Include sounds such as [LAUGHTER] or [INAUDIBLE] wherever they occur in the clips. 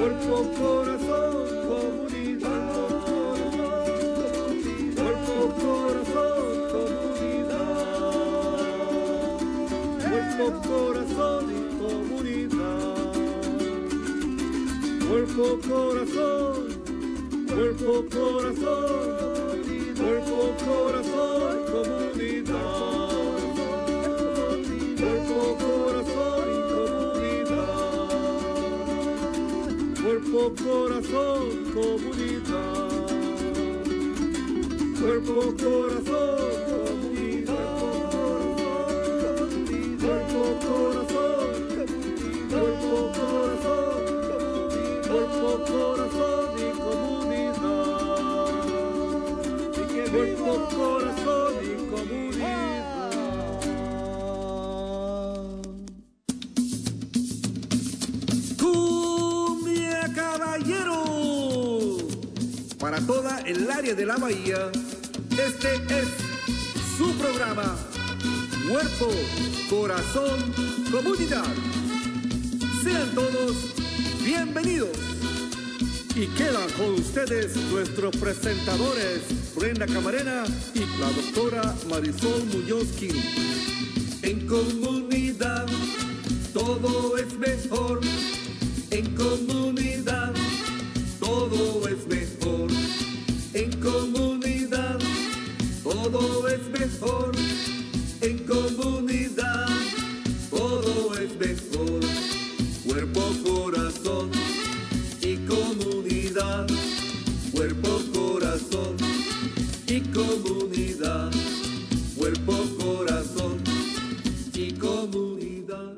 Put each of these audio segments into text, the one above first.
Cuerpo, comunidad. Sean todos bienvenidos. Y quedan con ustedes nuestros presentadores, Brenda Camarena y la doctora Marisol Muñoz. Cuerpo, corazón y comunidad.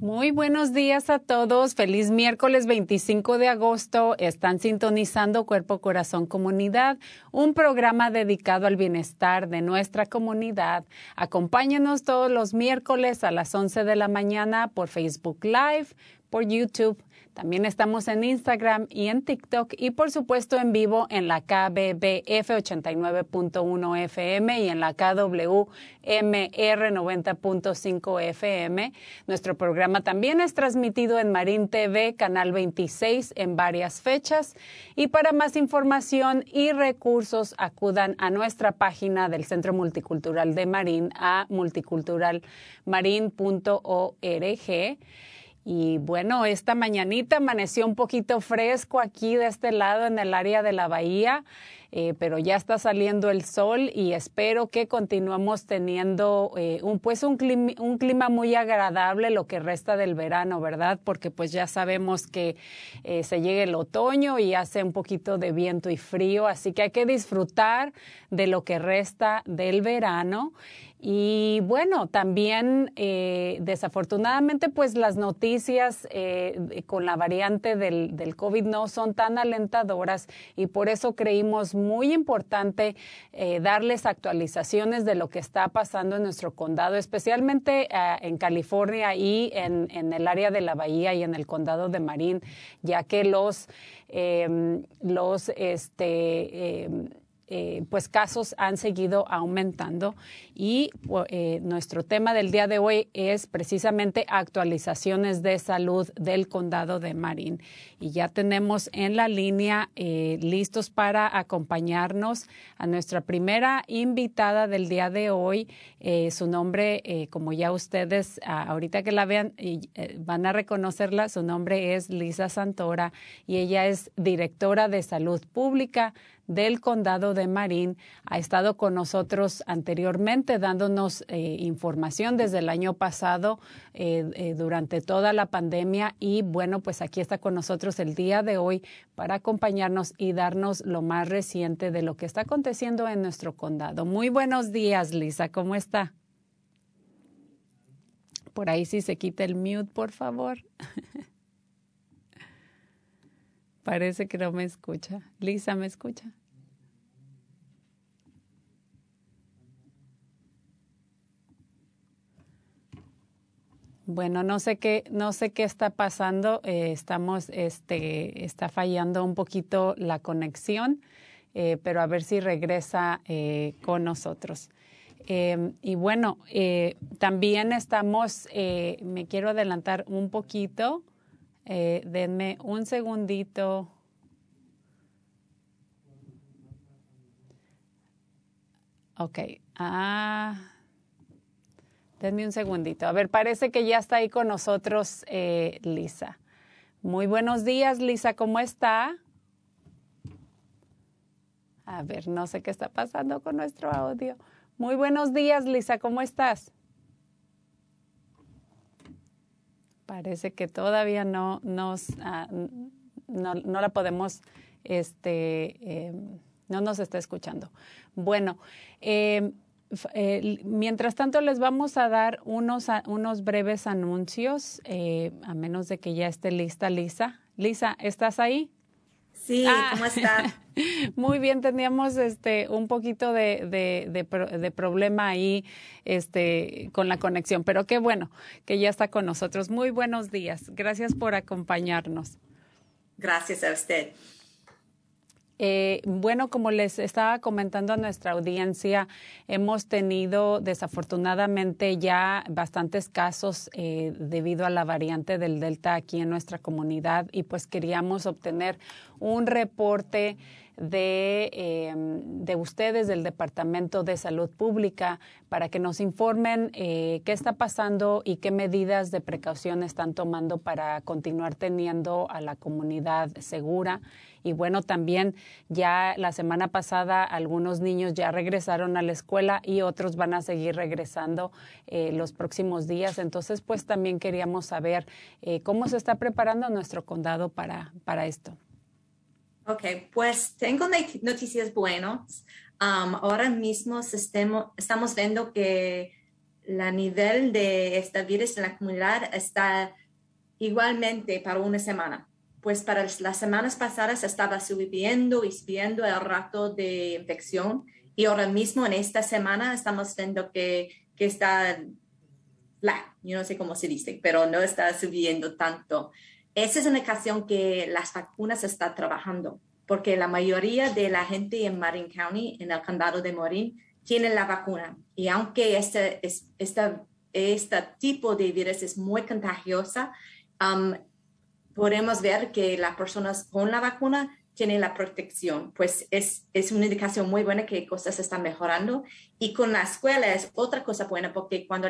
Muy buenos días a todos. Feliz miércoles 25 de agosto. Están sintonizando Cuerpo Corazón Comunidad, un programa dedicado al bienestar de nuestra comunidad. Acompáñenos todos los miércoles a las 11 de la mañana por Facebook Live, por YouTube. También estamos en Instagram y en TikTok y por supuesto en vivo en la KBBF 89.1 FM y en la KWMR 90.5 FM. Nuestro programa también es transmitido en Marín TV, Canal 26 en varias fechas. Y para más información y recursos acudan a nuestra página del Centro Multicultural de Marín a multiculturalmarin.org. Y bueno, esta mañanita amaneció un poquito fresco aquí de este lado en el área de la bahía, eh, pero ya está saliendo el sol y espero que continuemos teniendo eh, un, pues un clima, un clima muy agradable lo que resta del verano, ¿verdad? Porque pues ya sabemos que eh, se llega el otoño y hace un poquito de viento y frío, así que hay que disfrutar de lo que resta del verano. Y bueno, también desafortunadamente pues las noticias con la variante del, del, COVID no son tan alentadoras y por eso creímos muy importante eh, darles actualizaciones de lo que está pasando en nuestro condado, especialmente en California y en, en, el área de la bahía y en el condado de Marín, ya que los, los este, eh, pues casos han seguido aumentando y eh, nuestro tema del día de hoy es precisamente actualizaciones de salud del condado de Marín. Y ya tenemos en la línea eh, listos para acompañarnos a nuestra primera invitada del día de hoy. Su nombre, como ya ustedes ahorita que la vean van a reconocerla, su nombre es Lisa Santora y ella es directora de salud pública del condado de Marín. Ha estado con nosotros anteriormente dándonos eh, información desde el año pasado eh, eh, durante toda la pandemia y bueno, pues aquí está con nosotros el día de hoy para acompañarnos y darnos lo más reciente de lo que está aconteciendo en nuestro condado. Muy buenos días, Lisa, ¿cómo está? Por ahí si se quita el mute, por favor. [LAUGHS] Parece que no me escucha. Lisa, ¿me escucha? Bueno, no sé qué, no sé qué está pasando. Eh, estamos, este, está fallando un poquito la conexión, eh, pero a ver si regresa eh, con nosotros. y bueno, también estamos, me quiero adelantar un poquito denme un segundito. Ok. Ah. Denme un segundito. A ver, parece que ya está ahí con nosotros eh, Lisa. Muy buenos días, Lisa. ¿Cómo está? A ver, no sé qué está pasando con nuestro audio. Muy buenos días, Lisa. ¿Cómo estás? Parece que todavía no nos ah, no, la podemos este eh, no nos está escuchando. Bueno, eh, eh, mientras tanto les vamos a dar unos, unos breves anuncios, eh, a menos de que ya esté lista Lisa. Lisa, ¿estás ahí? Sí, ah. ¿cómo estás? [LAUGHS] Muy bien, teníamos este un poquito de, de, de, de, problema ahí este, con la conexión, pero qué bueno que ya está con nosotros. Muy buenos días. Gracias por acompañarnos. Gracias a usted. Eh, bueno, como les estaba comentando a nuestra audiencia, hemos tenido desafortunadamente ya bastantes casos eh, debido a la variante del Delta aquí en nuestra comunidad y pues queríamos obtener un reporte de, em, de, ustedes del Departamento de Salud Pública para que nos informen eh, qué está pasando y qué medidas de precaución están tomando para continuar teniendo a la comunidad segura y bueno, también ya la semana pasada algunos niños ya regresaron a la escuela y otros van a seguir regresando eh, los próximos días. Entonces, pues también queríamos saber eh, cómo se está preparando nuestro condado para, para esto. Ok, pues tengo noticias buenas. Um, ahora mismo estamos viendo que la nivel de esta virus en la comunidad está igualmente para una semana pues para las semanas pasadas estaba subiendo y subiendo el rato de infección y ahora mismo en esta semana estamos viendo que, que está flat, yo no sé cómo se dice, pero no está subiendo tanto. Esa es una ocasión que las vacunas están trabajando, porque la mayoría de la gente en Marin County, en el condado de Marin, tienen la vacuna. Y aunque este, este, este tipo de virus es muy contagiosa, um, podemos ver que las personas con la vacuna tienen la protección, pues es, es una indicación muy buena que cosas están mejorando. Y con la escuela es otra cosa buena, porque cuando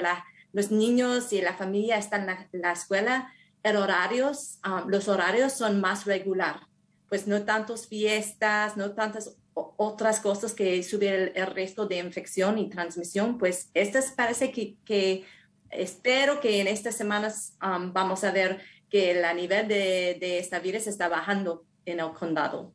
los niños y la familia están en la, escuela, el um, los horarios son más regular, pues no tantas fiestas, no tantas otras cosas que suben el, resto de infección y transmisión, pues estas parece que, que espero que en estas semanas um, vamos a ver que el nivel de, de esta virus está bajando en el condado.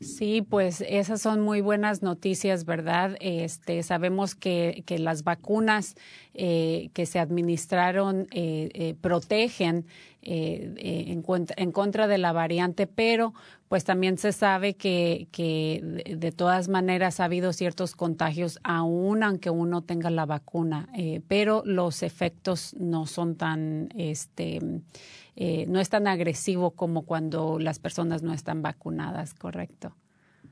Sí, pues esas son muy buenas noticias, ¿verdad? Este, sabemos que, que las vacunas eh, que se administraron eh, eh, protegen en, en, contra de la variante, pero pues también se sabe que, que de, todas maneras ha habido ciertos contagios, aún aunque uno tenga la vacuna, pero los efectos no son tan, este, no es tan agresivo como cuando las personas no están vacunadas, ¿correcto?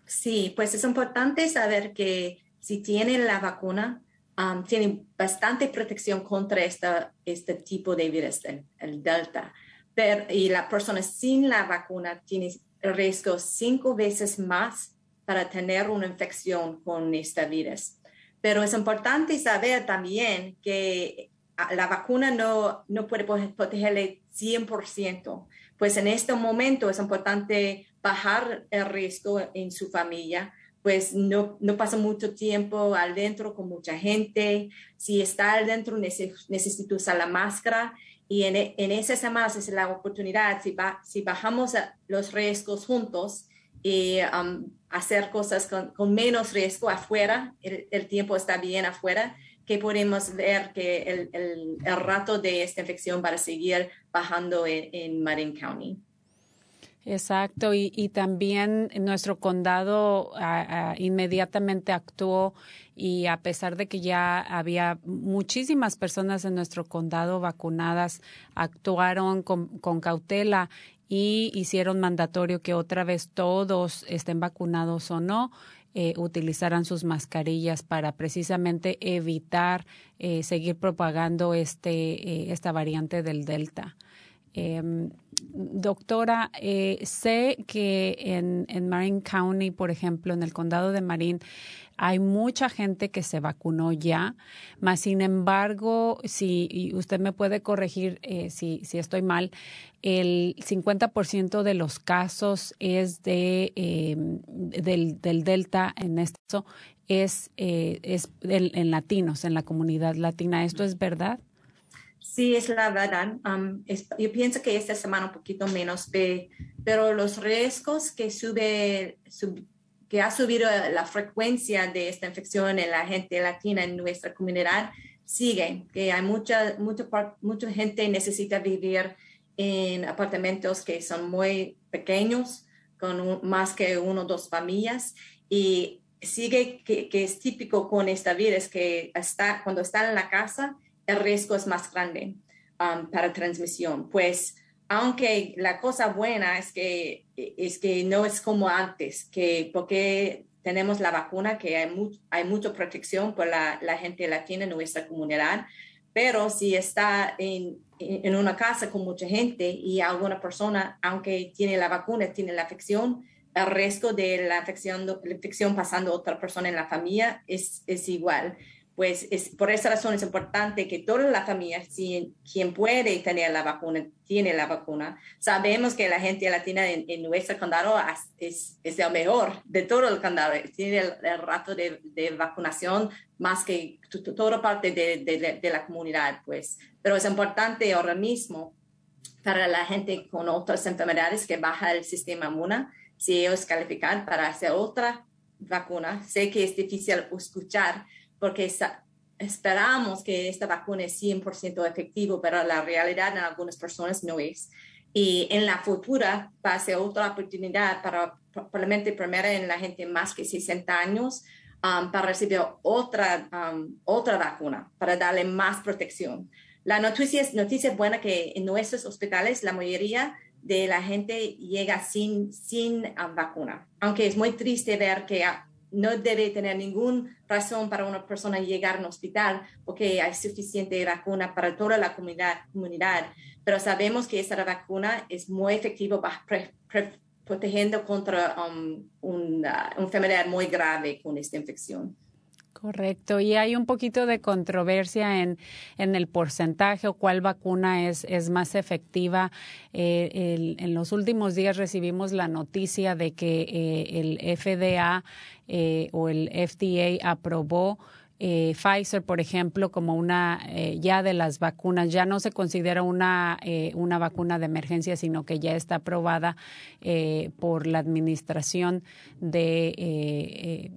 Sí, pues es importante saber que si tienen la vacuna, um, tienen bastante protección contra esta, este tipo de virus, el, Delta. Pero, y la persona sin la vacuna tiene riesgo cinco veces más para tener una infección con este virus. Pero es importante saber también que ah, la vacuna no, no puede protegerle 100%. Pues en este momento es importante bajar el riesgo en su familia, pues no, no pasa mucho tiempo adentro con mucha gente. Si está adentro, necesita usar la máscara. Y en, en esas semanas es la oportunidad, si, si bajamos los riesgos juntos y um, hacer cosas con, menos riesgo afuera, el, tiempo está bien afuera, que podemos ver que el, el, el, rato de esta infección va a seguir bajando en, en Marin County. Exacto, y, y también nuestro condado inmediatamente actuó y a pesar de que ya había muchísimas personas en nuestro condado vacunadas, actuaron con, con cautela y hicieron mandatorio que otra vez todos estén vacunados o no. Eh, utilizaran sus mascarillas para precisamente evitar eh, seguir propagando este, eh, esta variante del Delta. Em, doctora, eh, sé que en, en Marin County, por ejemplo, en el condado de Marin, hay mucha gente que se vacunó ya, mas sin embargo, si usted me puede corregir eh, si, si, estoy mal, el 50% de los casos es de em, del, del, Delta en este caso es, eh, es en latinos, en la comunidad latina. ¿Esto es verdad? Sí, es la verdad. Um, yo pienso que esta semana un poquito menos, pero los riesgos que sube, que ha subido la frecuencia de esta infección en la gente latina en nuestra comunidad siguen, que hay mucha, mucha, mucha gente necesita vivir en apartamentos que son muy pequeños, con más que uno o dos familias, y sigue que, que, es típico con esta virus que está, cuando está en la casa, el riesgo es más grande um, para transmisión. Pues aunque la cosa buena es que, es que no es como antes, que porque tenemos la vacuna, que hay, hay mucha protección por la, gente latina en nuestra comunidad, pero si está en, en, una casa con mucha gente y alguna persona, aunque tiene la vacuna, tiene la afección, el riesgo de la infección, la infección pasando a otra persona en la familia es, es igual pues es, por esa razón es importante que toda la familia, si, quien puede tener la vacuna, tiene la vacuna. Sabemos que la gente latina en, nuestro condado es, es, el mejor de todo el condado, tiene el, rato de, vacunación más que toda parte de, la comunidad, pues. Pero es importante ahora mismo para la gente con otras enfermedades que baja el sistema inmune, si ellos califican para hacer otra vacuna. Sé que es difícil escuchar, porque esperamos que esta vacuna es 100% efectivo, pero la realidad en algunas personas no es. Y en la futura va a ser otra oportunidad para probablemente primero en la gente más que 60 años um, para recibir otra, um, otra vacuna, para darle más protección. La noticia es noticia buena que en nuestros hospitales la mayoría de la gente llega sin, sin um, vacuna, aunque es muy triste ver que no debe tener ninguna razón para una persona llegar a un hospital porque hay suficiente vacuna para toda la comunidad, pero sabemos que esta vacuna es muy efectiva protegiendo contra um, una enfermedad muy grave con esta infección. Correcto. Y hay un poquito de controversia en, en el porcentaje o cuál vacuna es, es más efectiva. Eh, en los últimos días recibimos la noticia de que eh, el FDA eh, o el FDA aprobó Pfizer, por ejemplo, como una ya de las vacunas, ya no se considera una, una vacuna de emergencia, sino que ya está aprobada por la administración de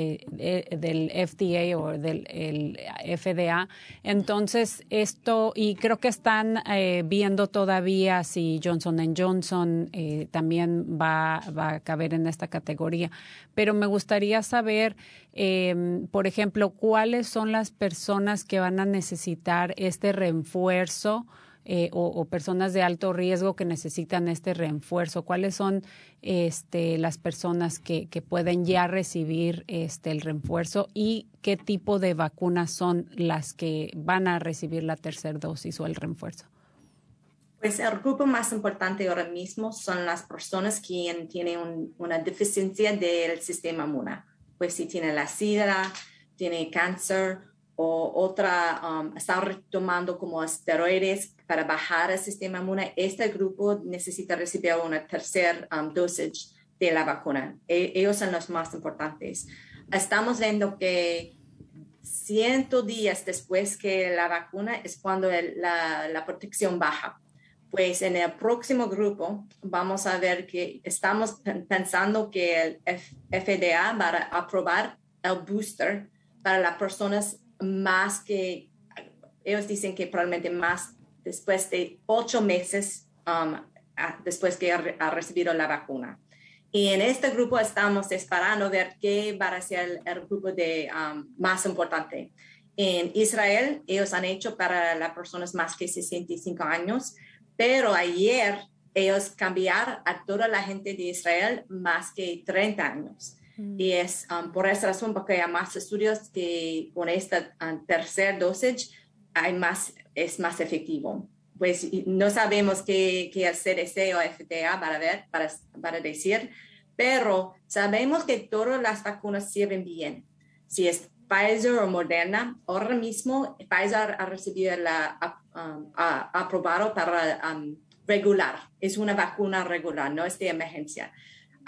eh, eh, del FDA o del FDA. Entonces, esto, y creo que están eh, viendo todavía si Johnson Johnson también va, va, a caber en esta categoría. Pero me gustaría saber, em, por ejemplo, cuáles son las personas que van a necesitar este refuerzo eh, o, personas de alto riesgo que necesitan este refuerzo? ¿Cuáles son este, las personas que, que pueden ya recibir este, el refuerzo y qué tipo de vacunas son las que van a recibir la tercera dosis o el refuerzo? Pues el grupo más importante ahora mismo son las personas que tienen una deficiencia del sistema inmune. Pues si tiene la sida, tiene cáncer o otra, um, está retomando como esteroides para bajar el sistema inmune, este grupo necesita recibir una tercera um, dosage de la vacuna. E, ellos son los más importantes. Estamos viendo que 100 días después que la vacuna es cuando la, la protección baja. Pues en el próximo grupo vamos a ver que estamos pensando que el FDA va a aprobar el booster para las personas más que, ellos dicen que probablemente más después de ocho meses um, después que ha, recibido la vacuna. Y en este grupo estamos esperando ver qué va a ser el, grupo de, um, más importante. En Israel, ellos han hecho para las personas más que 65 años, pero ayer ellos cambiaron a toda la gente de Israel más que 30 años. Y es um, por esa razón porque hay más estudios que con esta um, tercer dosis hay más, es más efectivo. pues no sabemos qué, qué el CDC o FDA para ver, para, para decir, pero sabemos que todas las vacunas sirven bien. Si es Pfizer o Moderna, ahora mismo Pfizer ha recibido la um, aprobado para um, regular. Es una vacuna regular, no es de emergencia.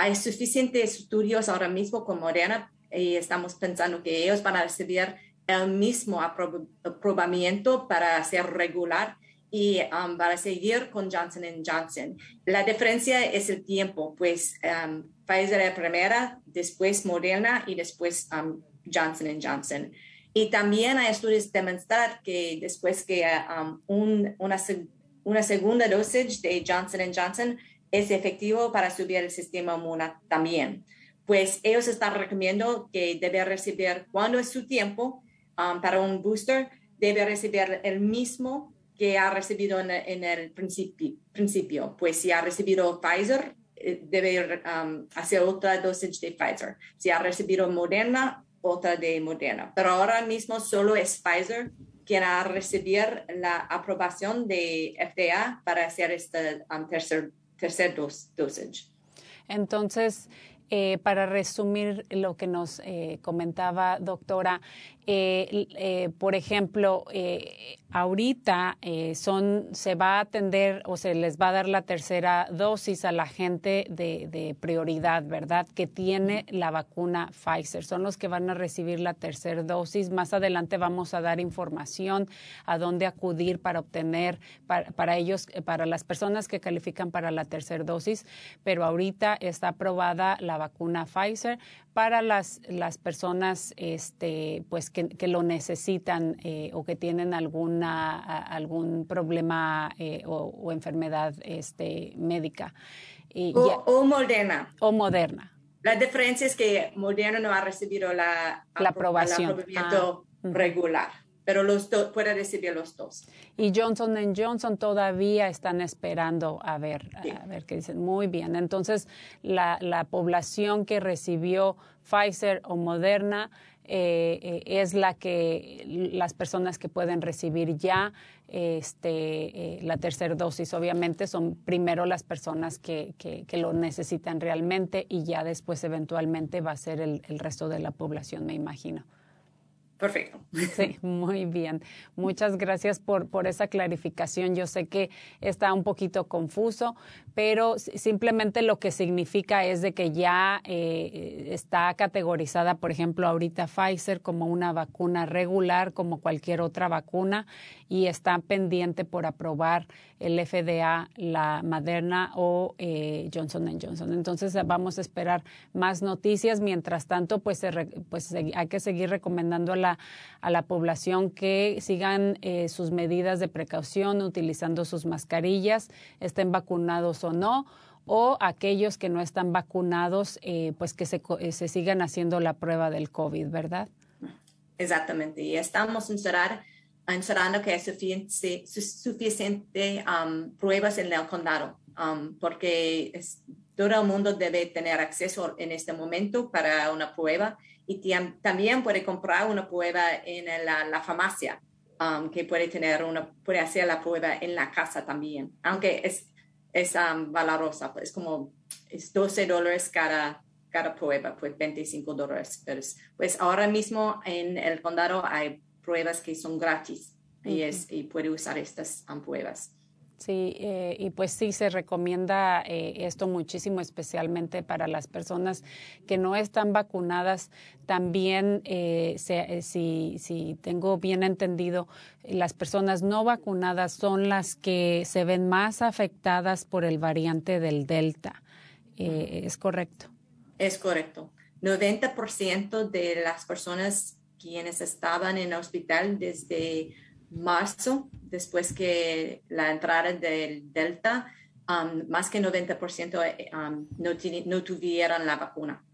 Hay suficientes estudios ahora mismo con Moderna y estamos pensando que ellos van a recibir el mismo aprobamiento para ser regular y um, para seguir con Johnson Johnson. La diferencia es el tiempo, pues um, Pfizer primera, después Moderna y después um, Johnson Johnson. Y también hay estudios demostrar que después que um, un, una, segunda dosis de Johnson Johnson es efectivo para subir el sistema inmune también. Pues ellos están recomendando que debe recibir, cuando es su tiempo um, para un booster, debe recibir el mismo que ha recibido en, el principio. Pues si ha recibido Pfizer, eh, debe um, hacer otra dosis de Pfizer. Si ha recibido Moderna, otra de Moderna. Pero ahora mismo solo es Pfizer quien ha recibir la aprobación de FDA para hacer este um, tercer, tercer dosage. Entonces, eh, para resumir lo que nos eh, comentaba, doctora, eh, por ejemplo, ahorita son, se va a atender o se les va a dar la tercera dosis a la gente de, prioridad, ¿verdad? Que tiene la vacuna Pfizer. Son los que van a recibir la tercera dosis. Más adelante vamos a dar información a dónde acudir para obtener, para, para ellos, para las personas que califican para la tercera dosis, pero ahorita está aprobada la vacuna Pfizer para las, las personas este, pues que, que lo necesitan eh, o que tienen alguna, algún problema eh, o, enfermedad este, médica. o, moderna. O moderna. La diferencia es que Moderna no ha recibido la, la aprobación. El ah, regular pero los dos puede recibir los dos. Y Johnson Johnson todavía están esperando a ver, a ver qué dicen. Muy bien. Entonces, la, la población que recibió Pfizer o Moderna eh, eh, es la que las personas que pueden recibir ya este, eh, la tercera dosis, obviamente, son primero las personas que, que, que, lo necesitan realmente y ya después eventualmente va a ser el, el resto de la población, me imagino. Perfecto. Sí, muy bien. Muchas gracias por, por esa clarificación. Yo sé que está un poquito confuso, pero simplemente lo que significa es de que ya eh, está categorizada, por ejemplo, ahorita Pfizer como una vacuna regular, como cualquier otra vacuna, y está pendiente por aprobar el FDA, la Moderna o eh, Johnson Johnson. Entonces vamos a esperar más noticias. Mientras tanto, pues, pues hay que seguir recomendando la, a la población que sigan eh, sus medidas de precaución, utilizando sus mascarillas, estén vacunados o no o aquellos que no están vacunados, eh, pues que se, se, sigan haciendo la prueba del COVID, ¿verdad? Exactamente. Y estamos encerrar encerrando que hay suficiente, suficiente um, pruebas en el condado, um, porque todo el mundo debe tener acceso en este momento para una prueba y también puede comprar una prueba en la, farmacia, um, que puede tener una, puede hacer la prueba en la casa también, aunque es, es valorosa, es como es 12 dólares cada, cada prueba, pues 25 dólares. Pues ahora mismo en el condado hay pruebas que son gratis y, es, y puede usar estas pruebas. Sí, eh, y pues sí, se recomienda eh, esto muchísimo, especialmente para las personas que no están vacunadas. También, eh, si, si tengo bien entendido, las personas no vacunadas son las que se ven más afectadas por el variante del Delta. ¿Es correcto? Es correcto. 90% de las personas quienes estaban en el hospital desde marzo, después que la entrada del Delta, um, más que 90% eh, um, no, no tuvieron la vacuna.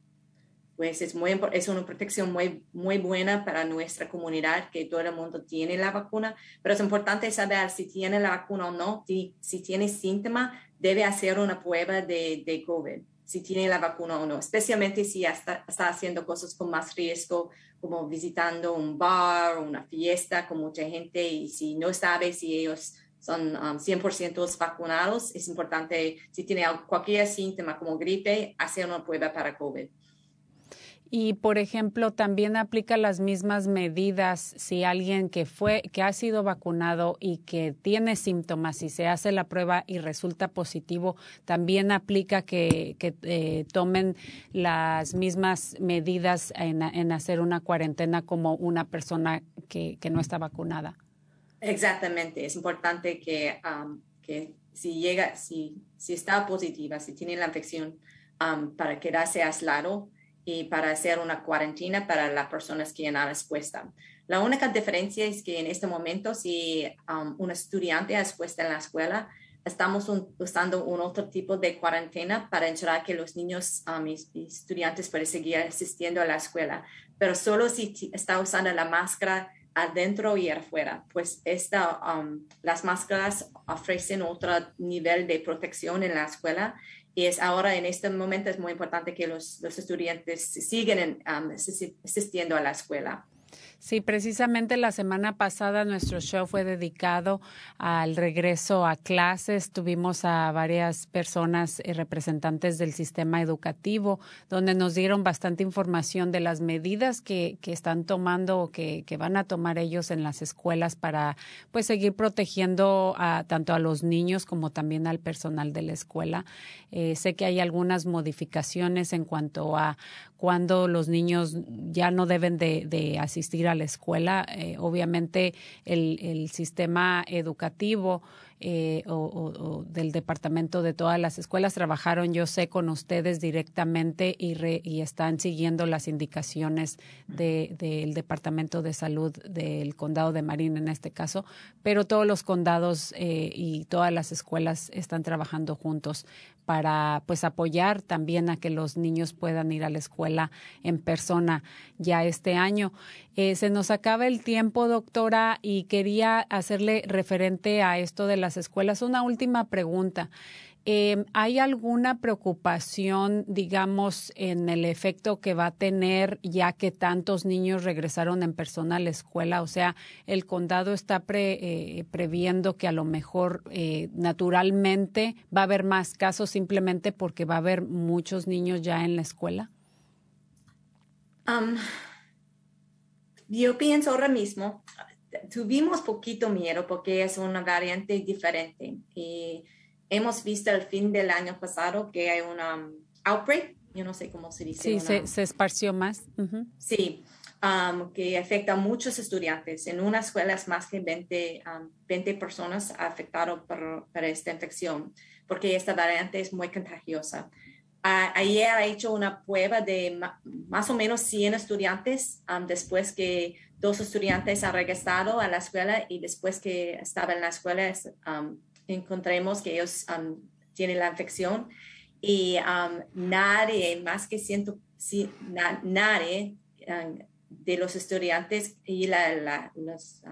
Pues es, muy, es una protección muy, muy buena para nuestra comunidad que todo el mundo tiene la vacuna, pero es importante saber si tiene la vacuna o no, si, si tiene síntomas, debe hacer una prueba de, de COVID si tiene la vacuna o no, especialmente si está, está, haciendo cosas con más riesgo, como visitando un bar o una fiesta con mucha gente y si no sabe si ellos son 100% um, vacunados. Es importante, si tiene cualquier síntoma como gripe, hacer una prueba para COVID. Y, por ejemplo, también aplica las mismas medidas si alguien que fue, que ha sido vacunado y que tiene síntomas y se hace la prueba y resulta positivo, también aplica que, eh, tomen las mismas medidas en, hacer una cuarentena como una persona que, no está vacunada. Exactamente. Es importante que, um, que si llega, si, si está positiva, si tiene la infección, um, para quedarse aislado y para hacer una cuarentena para las personas que han expuesta. La única diferencia es que en este momento, si um, un estudiante ha expuesta en la escuela, estamos usando un otro tipo de cuarentena para ensurar que los niños um, y, estudiantes pueden seguir asistiendo a la escuela, pero solo si está usando la máscara adentro y afuera, pues esta, um, las máscaras ofrecen otro nivel de protección en la escuela y es ahora, en este momento, es muy importante que los, los estudiantes sigan um, asistiendo a la escuela. Sí, precisamente la semana pasada nuestro show fue dedicado al regreso a clases. Tuvimos a varias personas y representantes del sistema educativo, donde nos dieron bastante información de las medidas que, que están tomando o que, que, van a tomar ellos en las escuelas para pues seguir protegiendo a, tanto a los niños como también al personal de la escuela. Eh, sé que hay algunas modificaciones en cuanto a cuando los niños ya no deben de, asistir a la escuela. Eh, obviamente el, sistema educativo eh, o, del departamento de todas las escuelas trabajaron, yo sé, con ustedes directamente y, y están siguiendo las indicaciones del departamento de salud del condado de Marín en este caso, pero todos los condados eh, y todas las escuelas están trabajando juntos para pues apoyar también a que los niños puedan ir a la escuela en persona ya este año. Eh, se nos acaba el tiempo, doctora, y quería hacerle referente a esto de las escuelas una última pregunta. Em, ¿Hay alguna preocupación, digamos, en el efecto que va a tener ya que tantos niños regresaron en persona a la escuela? O sea, ¿el condado está eh, previendo que a lo mejor eh, naturalmente va a haber más casos simplemente porque va a haber muchos niños ya en la escuela? yo pienso ahora mismo, tuvimos poquito miedo porque es una variante diferente y hemos visto el fin del año pasado que hay una um, outbreak, yo no sé cómo se dice. Sí, se, esparció más. Sí, um, que afecta a muchos estudiantes. En una escuela es más que 20, 20 um, personas afectadas por, por, esta infección, porque esta variante es muy contagiosa ayer ha hecho una prueba de más o menos 100 estudiantes um, después que dos estudiantes han regresado a la escuela y después que estaba en la escuela um, encontremos que ellos um, tienen la infección y nadie, más que ciento, nadie de los estudiantes y la, la, los,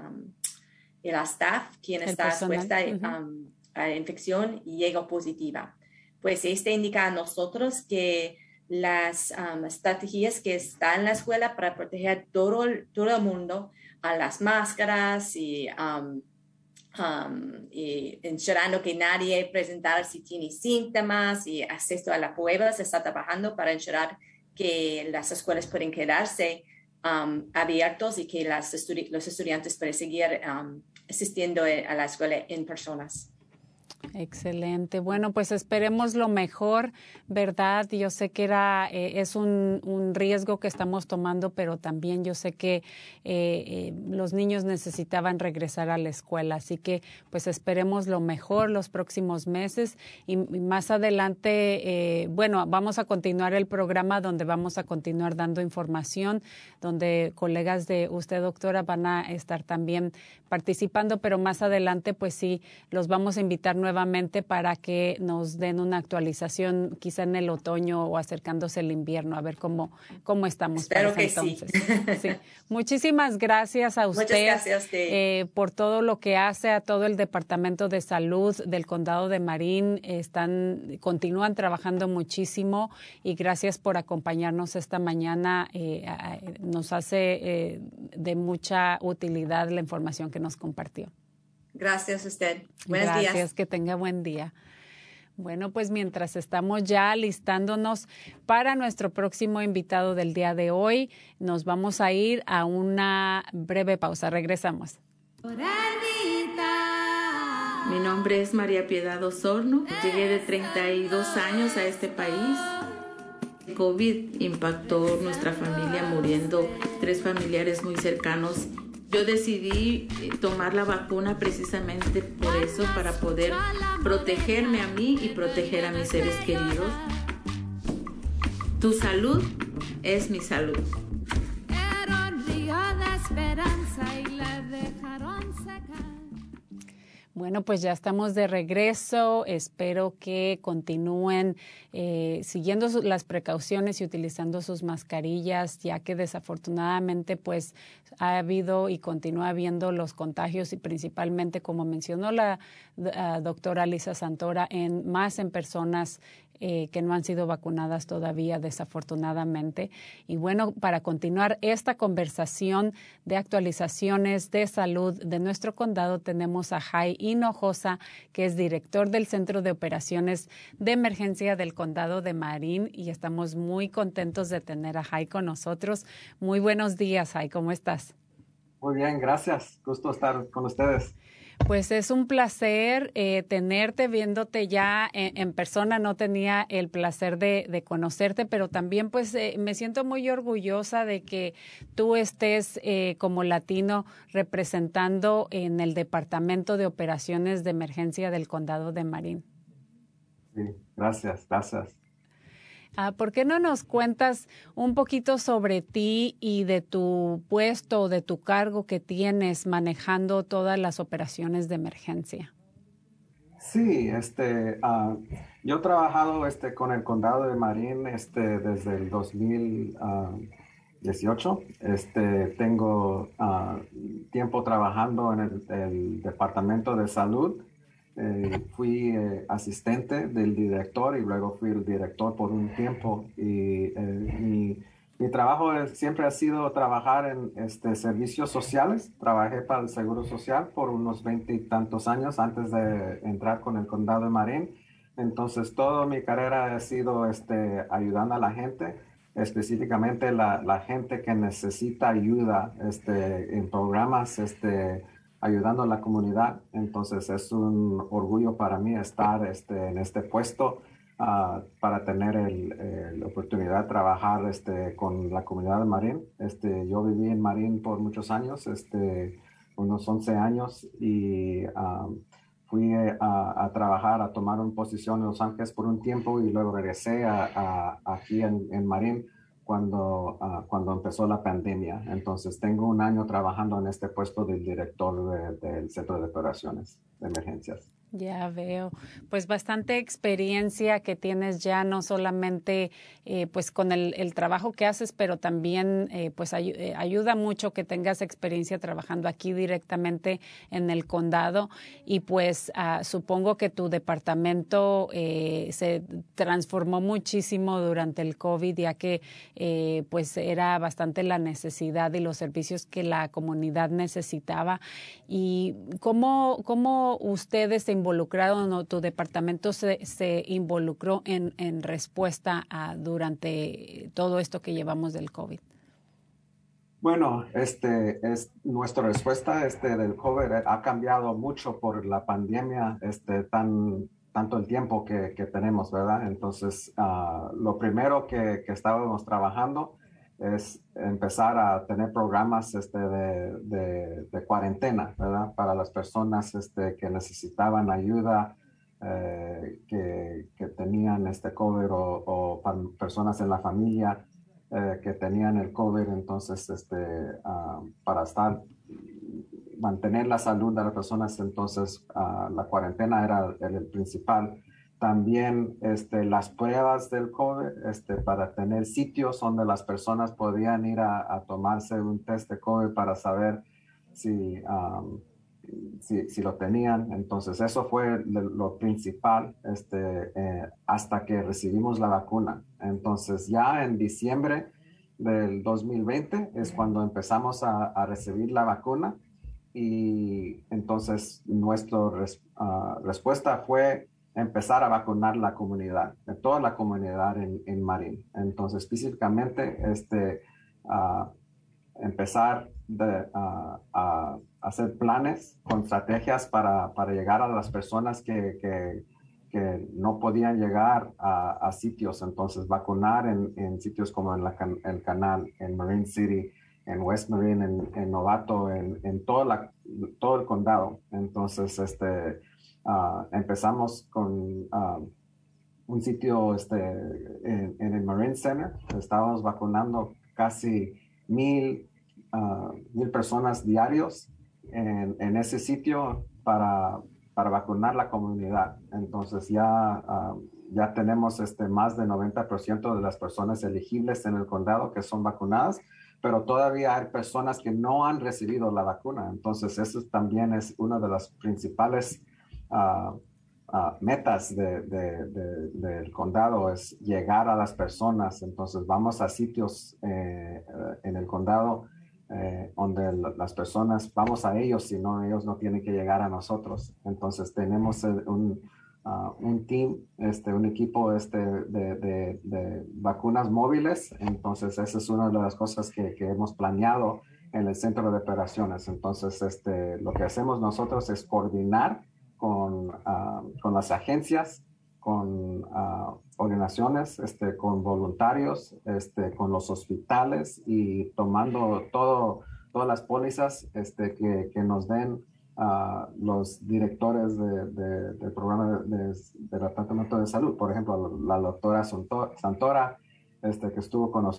staff quien está expuesta a la infección llegó positiva. Pues este indica a nosotros que las estrategias que están en la escuela para proteger todo, todo el mundo, a las máscaras y, um, y ensurando que nadie presentara si tiene síntomas y acceso a la prueba, se está trabajando para ensurar que las escuelas pueden quedarse abiertos y que las los estudiantes pueden seguir asistiendo a la escuela en personas. Excelente. Bueno, pues esperemos lo mejor, ¿verdad? Yo sé que era, eh, es un, un, riesgo que estamos tomando, pero también yo sé que eh, eh, los niños necesitaban regresar a la escuela. Así que, pues esperemos lo mejor los próximos meses y, más adelante, bueno, vamos a continuar el programa donde vamos a continuar dando información, donde colegas de usted, doctora, van a estar también participando, pero más adelante, pues sí, los vamos a invitar nuevamente para que nos den una actualización quizá en el otoño o acercándose el invierno, a ver cómo, cómo estamos. Espero que entonces. [LAUGHS] Sí. Muchísimas gracias a usted eh, por todo lo que hace, a todo el Departamento de Salud del Condado de Marín. Están, continúan trabajando muchísimo y gracias por acompañarnos esta mañana. Eh, nos hace eh, de mucha utilidad la información que nos compartió. Gracias a usted. Buenos días. Gracias, que tenga buen día. Bueno, pues mientras estamos ya listándonos para nuestro próximo invitado del día de hoy, nos vamos a ir a una breve pausa. Regresamos. Mi nombre es María Piedad Osorno. Llegué de 32 años a este país. El COVID impactó nuestra familia muriendo tres familiares muy cercanos. Yo decidí eh, tomar la vacuna precisamente por eso, para poder protegerme a mí y proteger a mis seres queridos. Tu salud es mi salud. Era un río de esperanza y la dejaron. Bueno, pues ya estamos de regreso. Espero que continúen eh, siguiendo las precauciones y utilizando sus mascarillas, ya que desafortunadamente pues ha habido y continúa habiendo los contagios y principalmente, como mencionó la ah, doctora Lisa Santora, en más en personas eh, que no han sido vacunadas todavía, desafortunadamente. Y bueno, para continuar esta conversación de actualizaciones de salud de nuestro condado, tenemos a Jai Hinojosa, que es director del Centro de Operaciones de Emergencia del Condado de Marín, y estamos muy contentos de tener a Jai con nosotros. Muy buenos días, Jai, ¿cómo estás? Muy bien, gracias. Gusto estar con ustedes. Pues es un placer eh, tenerte, viéndote ya en, persona. No tenía el placer de, de conocerte, pero también pues eh, me siento muy orgullosa de que tú estés eh, como latino representando en el Departamento de Operaciones de Emergencia del Condado de Marín. Sí, gracias, gracias. Ah, ¿Por qué no nos cuentas un poquito sobre ti y de tu puesto o de tu cargo que tienes manejando todas las operaciones de emergencia? Sí, este, ah, yo he trabajado este, con el condado de Marín este, desde el 2018. Este, tengo ah, tiempo trabajando en el departamento de salud. Eh, fui eh, asistente del director y luego fui el director por un tiempo. Y eh, mi, mi trabajo siempre ha sido trabajar en este, servicios sociales. Trabajé para el Seguro Social por unos veinte y tantos años antes de entrar con el condado de Marín. Entonces, toda mi carrera ha sido este, ayudando a la gente, específicamente la, la gente que necesita ayuda este, en programas, este, ayudando a la comunidad. Entonces, es un orgullo para mí estar este, en este puesto ah, para tener la oportunidad de trabajar este, con la comunidad de Marín. Este, yo viví en Marín por muchos años, este, unos 11 años, y ah, fui a, trabajar, a tomar una posición en Los Ángeles por un tiempo y luego regresé aquí en, en Marín cuando, ah, cuando empezó la pandemia. Entonces tengo un año trabajando en este puesto del director de- del Centro de Operaciones de Emergencias. Ya veo, pues bastante experiencia que tienes ya, no solamente eh, pues con el, trabajo que haces, pero también eh, pues eh, ayuda mucho que tengas experiencia trabajando aquí directamente en el condado. Y pues ah, supongo que tu departamento eh, se transformó muchísimo durante el COVID ya que pues era bastante la necesidad y los servicios que la comunidad necesitaba. Y cómo, cómo ustedes se involucraron o tu departamento se, se involucró en, en respuesta a, durante todo esto que llevamos del COVID. Bueno, este es nuestra respuesta este del COVID ha cambiado mucho por la pandemia, este tan tanto el tiempo que, que tenemos, ¿verdad? Entonces, ah, lo primero que estábamos trabajando es empezar a tener programas este, de, de- cuarentena. Para las personas este, que necesitaban ayuda, eh, que, que tenían este COVID o, para personas en la familia eh, que tenían el COVID, entonces, este, ah, para estar, mantener la salud de las personas, entonces ah, la cuarentena era el principal. También este, las pruebas del COVID, este, para tener sitios donde las personas podían ir a, a tomarse un test de COVID para saber si, um, si, si lo tenían. Entonces, eso fue lo, principal este, eh, hasta que recibimos la vacuna. Entonces, ya en diciembre del 2020 es cuando empezamos a, a recibir la vacuna y entonces nuestra ah, respuesta fue empezar a vacunar la comunidad, toda la comunidad en, en Marín. Entonces, específicamente, este, ah, empezar a hacer planes con estrategias para, para, llegar a las personas que, que, no podían llegar a, sitios. Entonces, vacunar en, en sitios como en la, el canal, en Marine City, en West Marine, en, Novato, en, en todo, la, todo el condado. Entonces, este, uh, empezamos con uh, un sitio este, en, en, el Marine Center. Estábamos vacunando casi mil, uh, mil personas diarios en, en, ese sitio para, para vacunar la comunidad. Entonces ya, ya tenemos este, más del 90% de las personas elegibles en el condado que son vacunadas pero todavía hay personas que no han recibido la vacuna. Entonces, eso también es una de las principales uh, uh, metas de, de, de, del condado, es llegar a las personas. Entonces, vamos a sitios eh, en el condado eh, donde las personas, vamos a ellos, si no, ellos no tienen que llegar a nosotros. Entonces, tenemos un un team, este, un equipo este, de, de, de, vacunas móviles. Entonces, esa es una de las cosas que, que, hemos planeado en el centro de operaciones. Entonces, este, lo que hacemos nosotros es coordinar con, uh, con las agencias, con uh, organizaciones, este, con voluntarios, este, con los hospitales y tomando todo, todas las pólizas este, que, que nos den a los directores de, del programa de, de, Departamento de Salud, por ejemplo, la doctora Santora, este, que estuvo con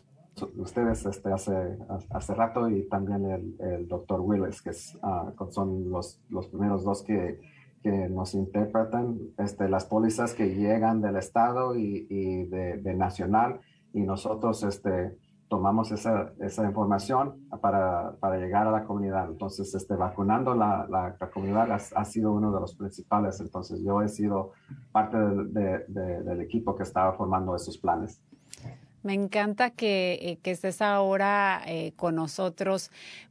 ustedes este, hace, hace rato, y también el, el doctor Willis, que es, uh, son los, los primeros dos que, que nos interpretan este, las pólizas que llegan del Estado y, y de, de, Nacional, y nosotros este, tomamos esa, esa información para, para, llegar a la comunidad. Entonces, este, vacunando la, la, comunidad ha, sido uno de los principales. Entonces, yo he sido parte de, de, del equipo que estaba formando esos planes. Me encanta que, eh, que estés ahora eh, con nosotros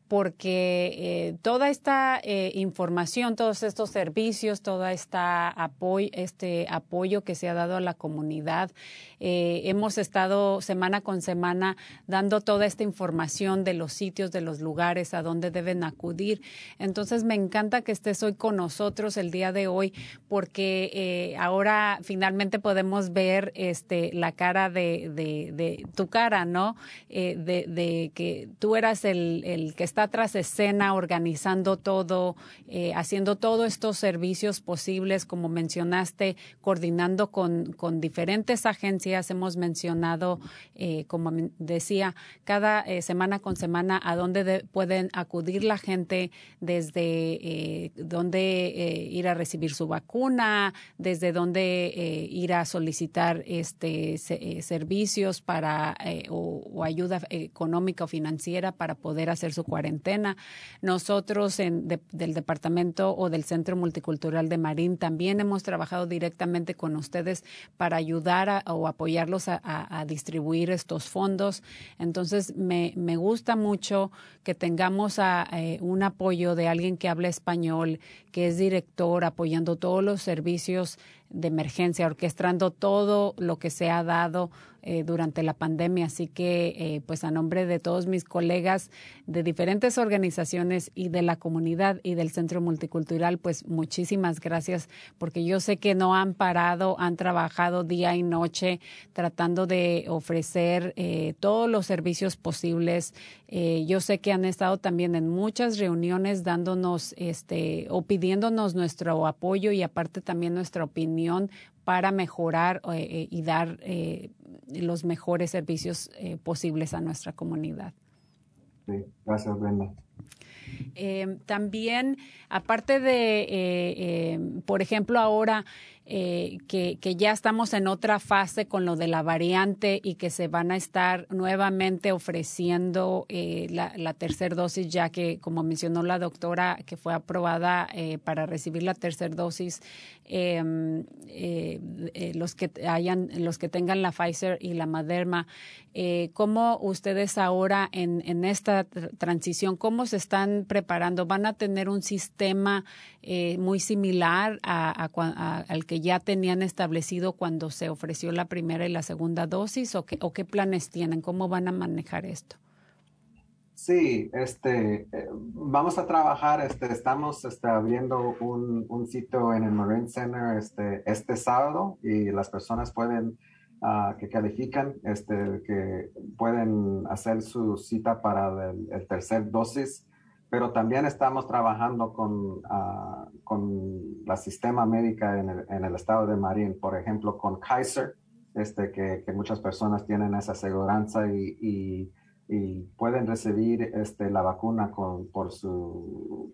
porque eh, toda esta eh, información, todos estos servicios, toda esta apoyo, este apoyo que se ha dado a la comunidad, eh, hemos estado semana con semana dando toda esta información de los sitios, de los lugares a donde deben acudir. Entonces me encanta que estés hoy con nosotros el día de hoy, porque ahora finalmente podemos ver este la cara de, de, de tu cara, ¿no? De, de, que tú eras el, el que está tras escena organizando todo, eh, haciendo todos estos servicios posibles, como mencionaste, coordinando con, diferentes agencias. Hemos mencionado, eh, como decía, cada eh, semana con semana a dónde de, pueden acudir la gente, desde eh, dónde ir a recibir su vacuna, desde dónde ir a solicitar este servicios para o, o ayuda económica o financiera para poder hacer su cuarentena cuarentena. Nosotros en, de, del Departamento o del Centro Multicultural de Marín también hemos trabajado directamente con ustedes para ayudar a, o apoyarlos a, distribuir estos fondos. Entonces, me, me gusta mucho que tengamos eh, un apoyo de alguien que habla español, que es director, apoyando todos los servicios de emergencia, orquestando todo lo que se ha dado eh, durante la pandemia. Así que, eh, pues a nombre de todos mis colegas de diferentes organizaciones y de la comunidad y del Centro Multicultural, pues muchísimas gracias, porque yo sé que no han parado, han trabajado día y noche tratando de ofrecer eh, todos los servicios posibles. Eh, yo sé que han estado también en muchas reuniones dándonos este o pidiéndonos nuestro apoyo y aparte también nuestra opinión para mejorar eh, y dar eh, los mejores servicios eh, posibles a nuestra comunidad. Sí, gracias, Brenda. Eh, también, aparte de, eh, eh, por ejemplo, ahora eh, que, que, ya estamos en otra fase con lo de la variante y que se van a estar nuevamente ofreciendo eh, la, la tercera dosis, ya que, como mencionó la doctora, que fue aprobada eh, para recibir la tercera dosis, em, los que hayan, los que tengan la Pfizer y la Maderma, ¿cómo ustedes ahora en, en esta transición, ¿cómo se están preparando? ¿Van a tener un sistema eh, muy similar a, al que ya tenían establecido cuando se ofreció la primera y la segunda dosis? ¿O qué, o qué planes tienen? ¿Cómo van a manejar esto? Sí, este, eh, vamos a trabajar, este, estamos este, abriendo un, un, sitio en el Marine Center este, este sábado y las personas pueden, uh, que califican, este, que pueden hacer su cita para el tercer dosis, pero también estamos trabajando con, uh, con la sistema médica en el, en el, estado de Marín, por ejemplo, con Kaiser, este, que, que muchas personas tienen esa aseguranza y, y y pueden recibir este, la vacuna con, por, su,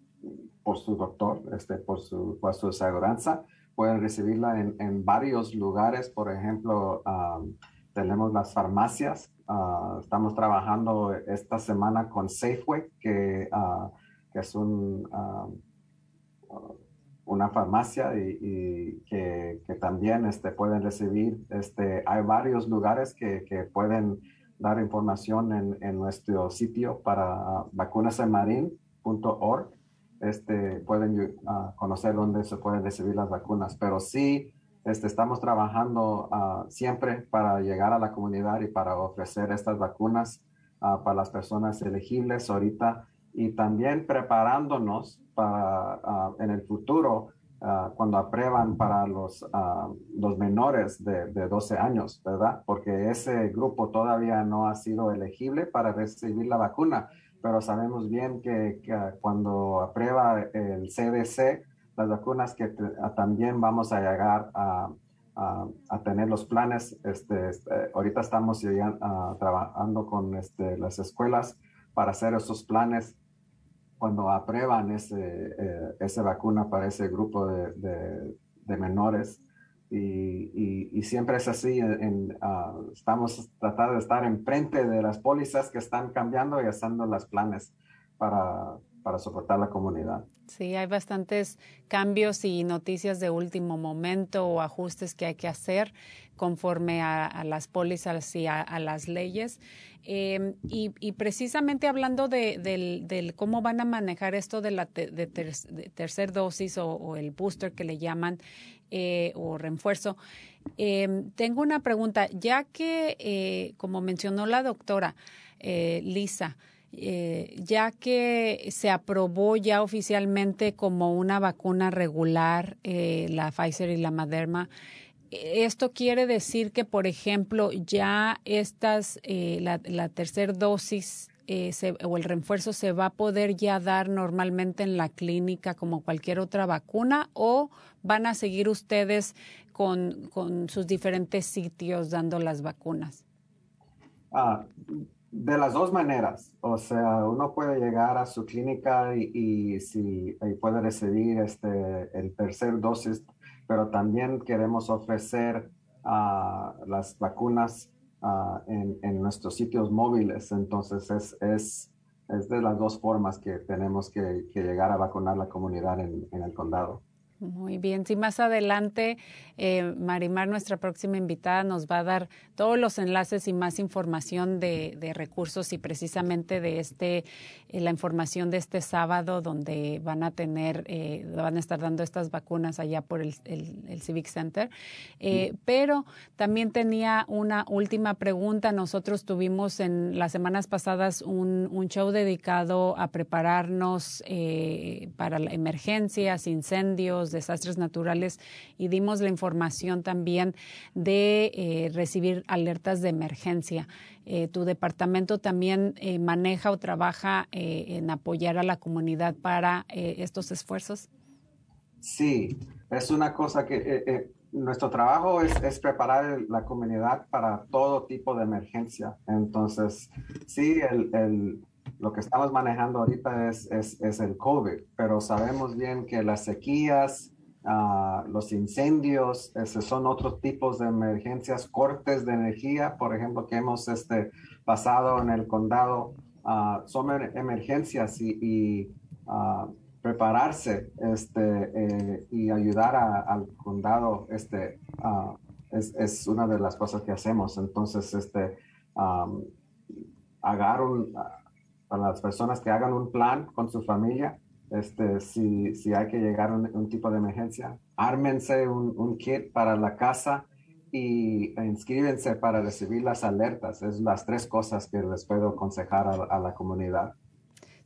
por su doctor, este, por, su, por su aseguranza. Pueden recibirla en, en varios lugares, por ejemplo, um, tenemos las farmacias. Uh, estamos trabajando esta semana con Safeway, que, que es uh, una farmacia y, que, también este, pueden recibir. Este, hay varios lugares que, pueden dar información en, nuestro sitio para vacunasemarin.org. Este, pueden conocer dónde se pueden recibir las vacunas, pero sí este, estamos trabajando uh, siempre para llegar a la comunidad y para ofrecer estas vacunas uh, para las personas elegibles ahorita y también preparándonos para en el futuro Uh, cuando aprueban para los, uh, los menores de, de, 12 años, ¿verdad? Porque ese grupo todavía no ha sido elegible para recibir la vacuna, pero sabemos bien que, que cuando aprueba el CDC las vacunas que también vamos a llegar a, a, tener los planes. Este, este ahorita estamos trabajando con este, las escuelas para hacer esos planes cuando aprueban ese, eh, esa vacuna para ese grupo de, de, menores. Y, y, siempre es así, estamos tratando de estar enfrente de las pólizas que están cambiando y haciendo los planes para, para soportar la comunidad. Sí, hay bastantes cambios y noticias de último momento o ajustes que hay que hacer conforme a, las pólizas y a, las leyes. Eh, y, precisamente hablando de, del, cómo van a manejar esto de la te, de ter, de tercer dosis o, el booster que le llaman eh, o refuerzo, eh, tengo una pregunta, ya que, eh, como mencionó la doctora eh, Lisa, eh, ya que se aprobó ya oficialmente como una vacuna regular eh, la Pfizer y la Moderna. Esto quiere decir que, por ejemplo, ya estas, eh, la, la tercera dosis eh, o el refuerzo se va a poder ya dar normalmente en la clínica como cualquier otra vacuna o van a seguir ustedes con, con sus diferentes sitios dando las vacunas? Ah, de las dos maneras, o sea, uno puede llegar a su clínica y, si puede recibir este, el tercer dosis, pero también queremos ofrecer uh, las vacunas uh, en, nuestros sitios móviles. Entonces, es, es, es, de las dos formas que tenemos que, llegar a vacunar la comunidad en el condado. Muy bien, sí, más adelante eh, Marimar, nuestra próxima invitada, nos va a dar todos los enlaces y más información de, de recursos y precisamente de este, eh, la información de este sábado donde van a tener, eh, van a estar dando estas vacunas allá por el, el, el Civic Center. Eh, sí. Pero también tenía una última pregunta. Nosotros tuvimos en las semanas pasadas un, un show dedicado a prepararnos eh, para emergencias, incendios, desastres naturales y dimos la información también de eh, recibir alertas de emergencia. Eh, tu departamento también eh, maneja o trabaja en apoyar a la comunidad para estos esfuerzos. Sí, es una cosa que nuestro trabajo es, preparar la comunidad para todo tipo de emergencia. Entonces, sí, el, lo que estamos manejando ahorita es, es, es, el COVID, pero sabemos bien que las sequías, uh, los incendios, ese son otros tipos de emergencias, cortes de energía, por ejemplo, que hemos este, pasado en el condado, uh, son emergencias y, y uh, prepararse este, eh, y ayudar a, al condado este, es, es, una de las cosas que hacemos. Entonces, este, um, agarro un, para las personas que hagan un plan con su familia, este, si, si hay que llegar a un, tipo de emergencia, ármense un, un kit para la casa y inscríbense para recibir las alertas. Es las tres cosas que les puedo aconsejar a la comunidad.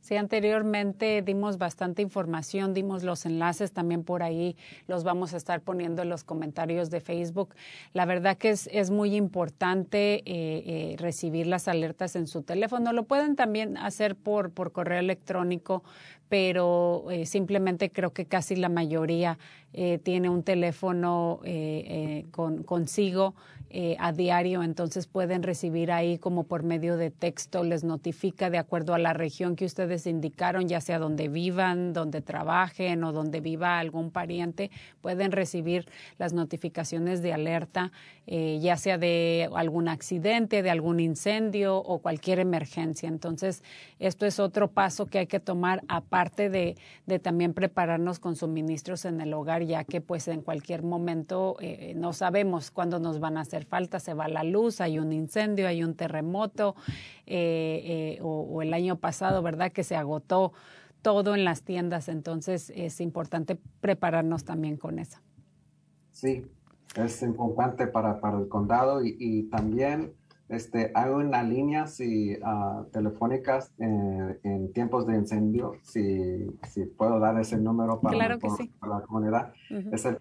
Sí, anteriormente dimos bastante información, dimos los enlaces también por ahí, los vamos a estar poniendo en los comentarios de Facebook. La verdad que es, es muy importante eh, eh, recibir las alertas en su teléfono. Lo pueden también hacer por, por correo electrónico, pero eh, simplemente creo que casi la mayoría eh, tiene un teléfono con, consigo eh, a diario, entonces pueden recibir ahí como por medio de texto, les notifica de acuerdo a la región que ustedes indicaron, ya sea donde vivan, donde trabajen o donde viva algún pariente, pueden recibir las notificaciones de alerta, eh, ya sea de algún accidente, de algún incendio o cualquier emergencia. Entonces, esto es otro paso que hay que tomar aparte de, también prepararnos con suministros en el hogar, ya que pues en cualquier momento eh, no sabemos cuándo nos van a hacer falta, se va la luz, hay un incendio, hay un terremoto, eh, eh, o, o, el año pasado, ¿verdad? Que se agotó todo en las tiendas, entonces es importante prepararnos también con eso. Sí, es importante para, para el condado y, y también este, hay una línea si, uh, telefónicas en, en, tiempos de incendio, si, si, puedo dar ese número para, claro que sí. para la comunidad. Uh -huh. Es el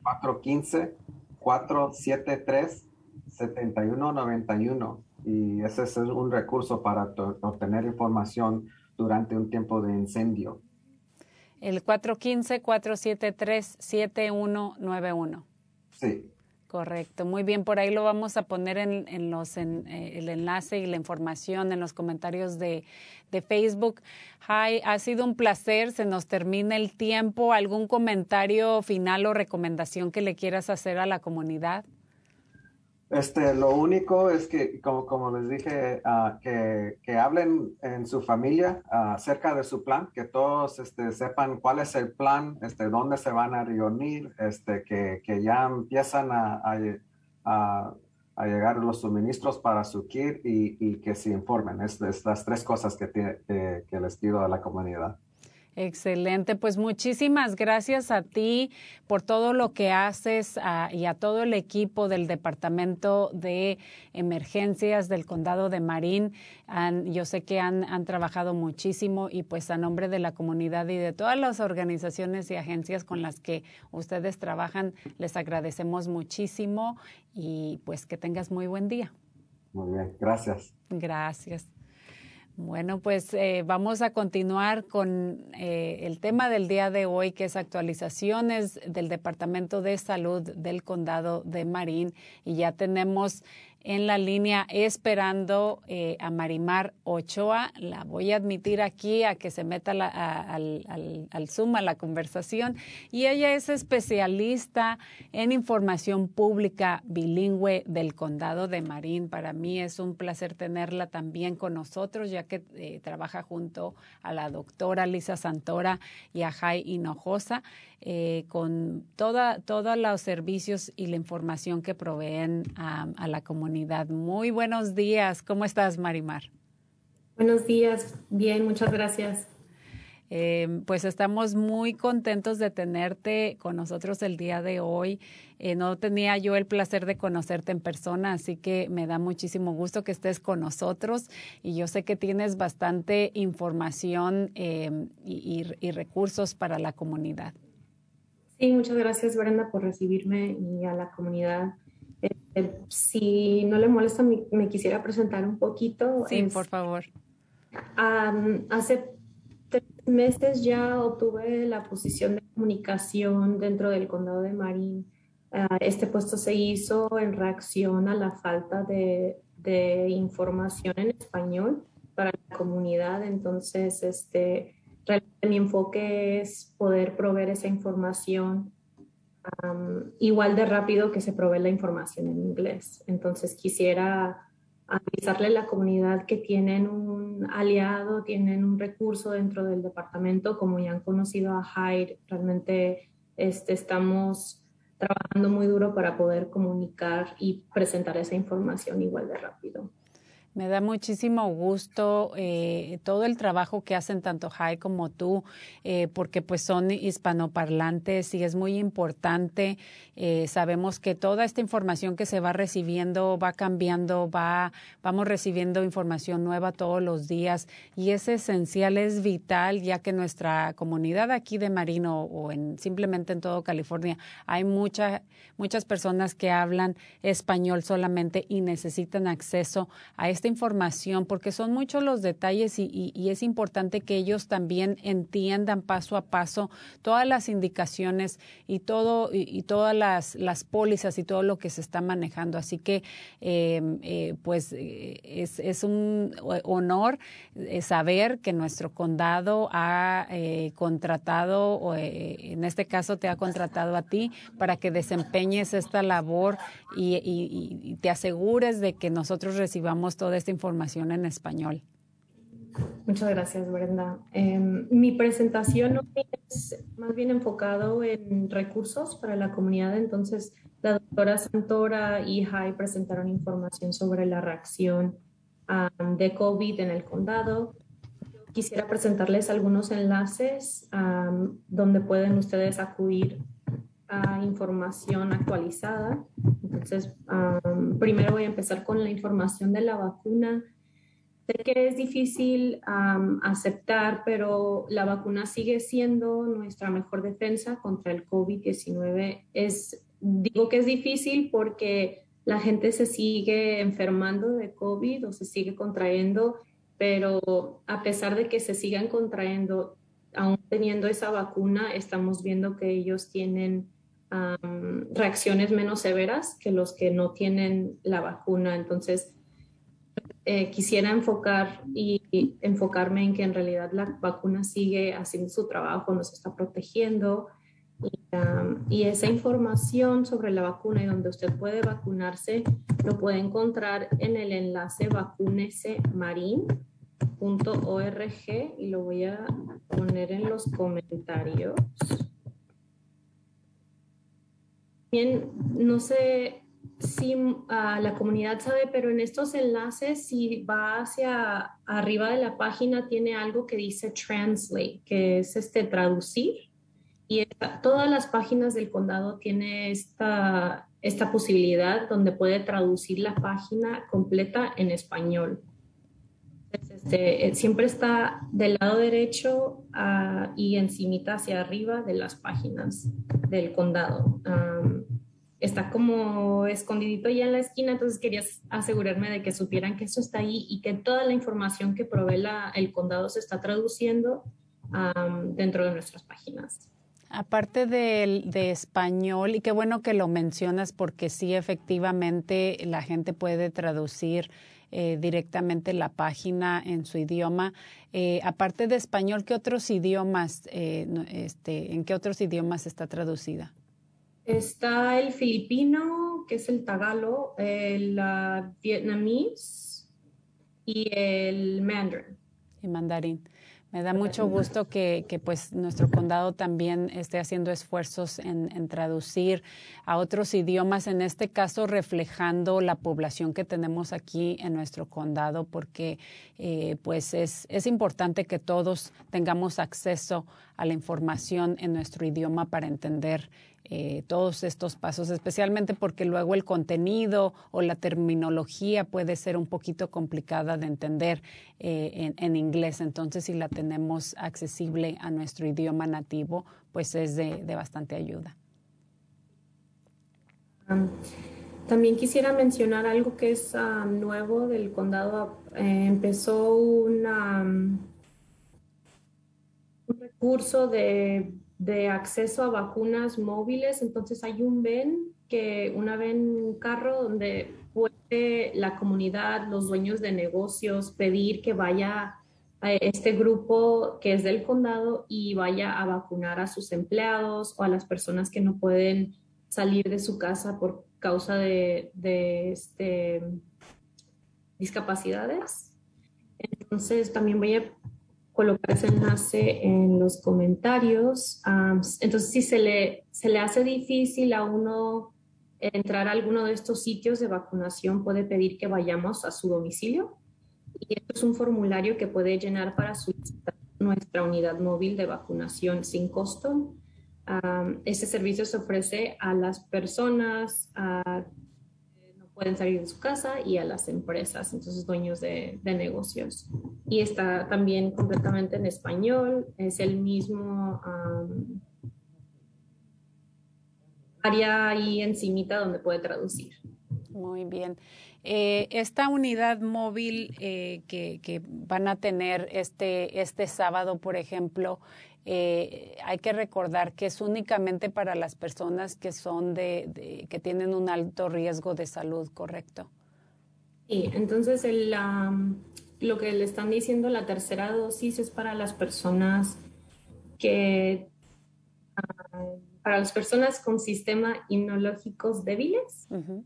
415-473-7191 y ese es un recurso para obtener información durante un tiempo de incendio. El 415-473-7191. Sí. Correcto, muy bien. Por ahí lo vamos a poner en, en los en, eh, el enlace y la información en los comentarios de, de Facebook. Hi, ha sido un placer. Se nos termina el tiempo. ¿Algún comentario final o recomendación que le quieras hacer a la comunidad? Este, lo único es que, como, les dije, uh, que, que, hablen en su familia uh, acerca de su plan, que todos este, sepan cuál es el plan, este, dónde se van a reunir, este, que, que ya empiezan a, a, a, llegar los suministros para su kit y, y que se informen. Es, las tres cosas que, que, que les pido a la comunidad. Excelente, pues muchísimas gracias a ti por todo lo que haces a, y a todo el equipo del Departamento de Emergencias del Condado de Marín. Yo sé que han, han, trabajado muchísimo y pues a nombre de la comunidad y de todas las organizaciones y agencias con las que ustedes trabajan, les agradecemos muchísimo y pues que tengas muy buen día. Muy bien, gracias. Gracias. Bueno, pues eh, vamos a continuar con eh, el tema del día de hoy, que es actualizaciones del Departamento de Salud del Condado de Marín. Y ya tenemos en la línea esperando eh, a Marimar Ochoa. La voy a admitir aquí a que se meta la, al, al, Zoom, a la conversación. Y ella es especialista en información pública bilingüe del condado de Marín. Para mí es un placer tenerla también con nosotros, ya que eh, trabaja junto a la doctora Lisa Santora y a Jai Hinojosa. Eh, con toda, todos los servicios y la información que proveen a, a, la comunidad. Muy buenos días. ¿Cómo estás, Marimar? Buenos días. Bien, muchas gracias. Eh, pues estamos muy contentos de tenerte con nosotros el día de hoy. Eh, no tenía yo el placer de conocerte en persona, así que me da muchísimo gusto que estés con nosotros y yo sé que tienes bastante información eh, y, y, y recursos para la comunidad. Sí, muchas gracias Brenda por recibirme y a la comunidad. Eh, si no le molesta, me, me, quisiera presentar un poquito. Sí, es, por favor. Um, hace tres meses ya obtuve la posición de comunicación dentro del condado de Marín. Uh, este puesto se hizo en reacción a la falta de, de información en español para la comunidad. Entonces, este, realmente mi enfoque es poder proveer esa información igual de rápido que se provee la información en inglés. Entonces quisiera avisarle a la comunidad que tienen un aliado, tienen un recurso dentro del departamento, como ya han conocido a Hyde, realmente este, estamos trabajando muy duro para poder comunicar y presentar esa información igual de rápido. Me da muchísimo gusto eh, todo el trabajo que hacen tanto Jai como tú, eh, porque pues son hispanoparlantes y es muy importante. Eh, sabemos que toda esta información que se va recibiendo va cambiando, va, vamos recibiendo información nueva todos los días y es esencial, es vital, ya que nuestra comunidad aquí de Marino o en simplemente en todo California hay mucha, muchas personas que hablan español solamente y necesitan acceso a esta información porque son muchos los detalles y, es importante que ellos también entiendan paso a paso todas las indicaciones y todo y, todas las, las, pólizas y todo lo que se está manejando. Así que em, eh, pues eh, es, es, un honor eh, saber que nuestro condado ha contratado, o en este caso te ha contratado a ti para que desempeñes esta labor y, te asegures de que nosotros recibamos toda esta información en español. Muchas gracias, Brenda. Em, mi presentación es más bien enfocado en recursos para la comunidad, entonces la doctora Santora y Jai presentaron información sobre la reacción de COVID en el condado. Quisiera presentarles algunos enlaces donde pueden ustedes acudir a información actualizada. Entonces, primero voy a empezar con la información de la vacuna. Sé que es difícil aceptar, pero la vacuna sigue siendo nuestra mejor defensa contra el COVID-19. Es, digo que es difícil porque la gente se sigue enfermando de COVID o se sigue contrayendo, pero a pesar de que se sigan contrayendo, aún teniendo esa vacuna, estamos viendo que ellos tienen reacciones menos severas que los que no tienen la vacuna. Entonces, eh, quisiera enfocar y, enfocarme en que en realidad la vacuna sigue haciendo su trabajo, nos está protegiendo. Y, esa información sobre la vacuna y donde usted puede vacunarse lo puede encontrar en el enlace vacunesemarin.org y lo voy a poner en los comentarios. Bien, no sé si ah, la comunidad sabe, pero en estos enlaces, si va hacia arriba de la página, tiene algo que dice translate, que es este traducir. Y todas las páginas del condado tiene esta, esta posibilidad donde puede traducir la página completa en español. Este, eh, siempre está del lado derecho uh, y encimita hacia arriba de las páginas del condado. está como escondidito ya en la esquina, entonces quería asegurarme de que supieran que eso está ahí y que toda la información que provee el condado se está traduciendo dentro de nuestras páginas. Aparte de, de, español, y qué bueno que lo mencionas porque sí, efectivamente, la gente puede traducir eh, directamente la página en su idioma. Eh, aparte de español, ¿qué otros idiomas, eh, este, en qué otros idiomas está traducida? Está el filipino, que es el tagalo, el vietnamés y el mandarín. Y mandarín. Me da mucho gusto que, pues nuestro condado también esté haciendo esfuerzos en, traducir a otros idiomas, en este caso reflejando la población que tenemos aquí en nuestro condado, porque eh, pues es, es importante que todos tengamos acceso a la información en nuestro idioma para entender eh, todos estos pasos, especialmente porque luego el contenido o la terminología puede ser un poquito complicada de entender eh, en, inglés. Entonces, si la tenemos accesible a nuestro idioma nativo, pues es de, bastante ayuda. también quisiera mencionar algo que es ah, nuevo del condado. Eh, empezó una, un recurso de de acceso a vacunas móviles. Entonces hay un VEN, que una VEN, carro donde puede la comunidad, los dueños de negocios pedir que vaya a este grupo que es del condado y vaya a vacunar a sus empleados o a las personas que no pueden salir de su casa por causa de, de este, discapacidades. Entonces también voy a colocar ese enlace en los comentarios. entonces, si se le, se le hace difícil a uno entrar a alguno de estos sitios de vacunación, puede pedir que vayamos a su domicilio Y esto es un formulario que puede llenar para solicitar nuestra unidad móvil de vacunación sin costo. Um, este servicio se ofrece a las personas uh, pueden salir de su casa y a las empresas, entonces dueños de, negocios. Y está también completamente en español, es el mismo área ahí encimita donde puede traducir. Muy bien. Eh, esta unidad móvil eh, que, que, van a tener este, este sábado, por ejemplo, eh, hay que recordar que es únicamente para las personas que son de, de, que tienen un alto riesgo de salud, ¿correcto? Sí, entonces el, um, lo que le están diciendo la tercera dosis es para las personas que uh, para las personas con sistemas inmunológicos débiles. Uh -huh.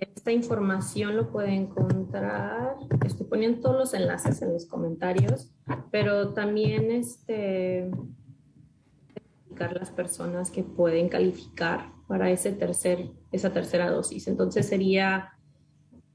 Esta información lo puede encontrar, estoy poniendo todos los enlaces en los comentarios, pero también este, las personas que pueden calificar para ese tercer, esa tercera dosis. Entonces sería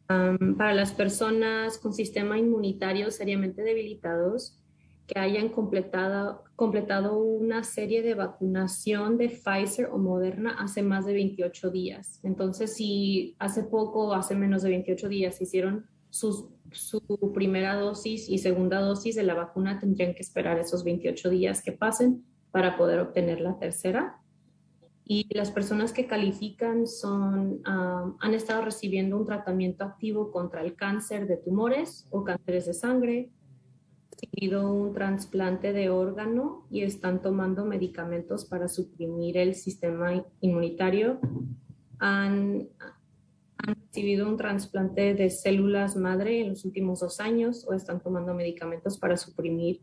um, para las personas con sistema inmunitario seriamente debilitados, que hayan completado, completado una serie de vacunación de Pfizer o Moderna hace más de 28 días. Entonces, si hace poco, hace menos de 28 días hicieron sus, su primera dosis y segunda dosis de la vacuna, tendrían que esperar esos 28 días que pasen para poder obtener la tercera. Y las personas que califican son, um, han estado recibiendo un tratamiento activo contra el cáncer de tumores o cánceres de sangre, recibido un trasplante de órgano y están tomando medicamentos para suprimir el sistema inmunitario. Han, han recibido un trasplante de células madre en los últimos dos años o están tomando medicamentos para suprimir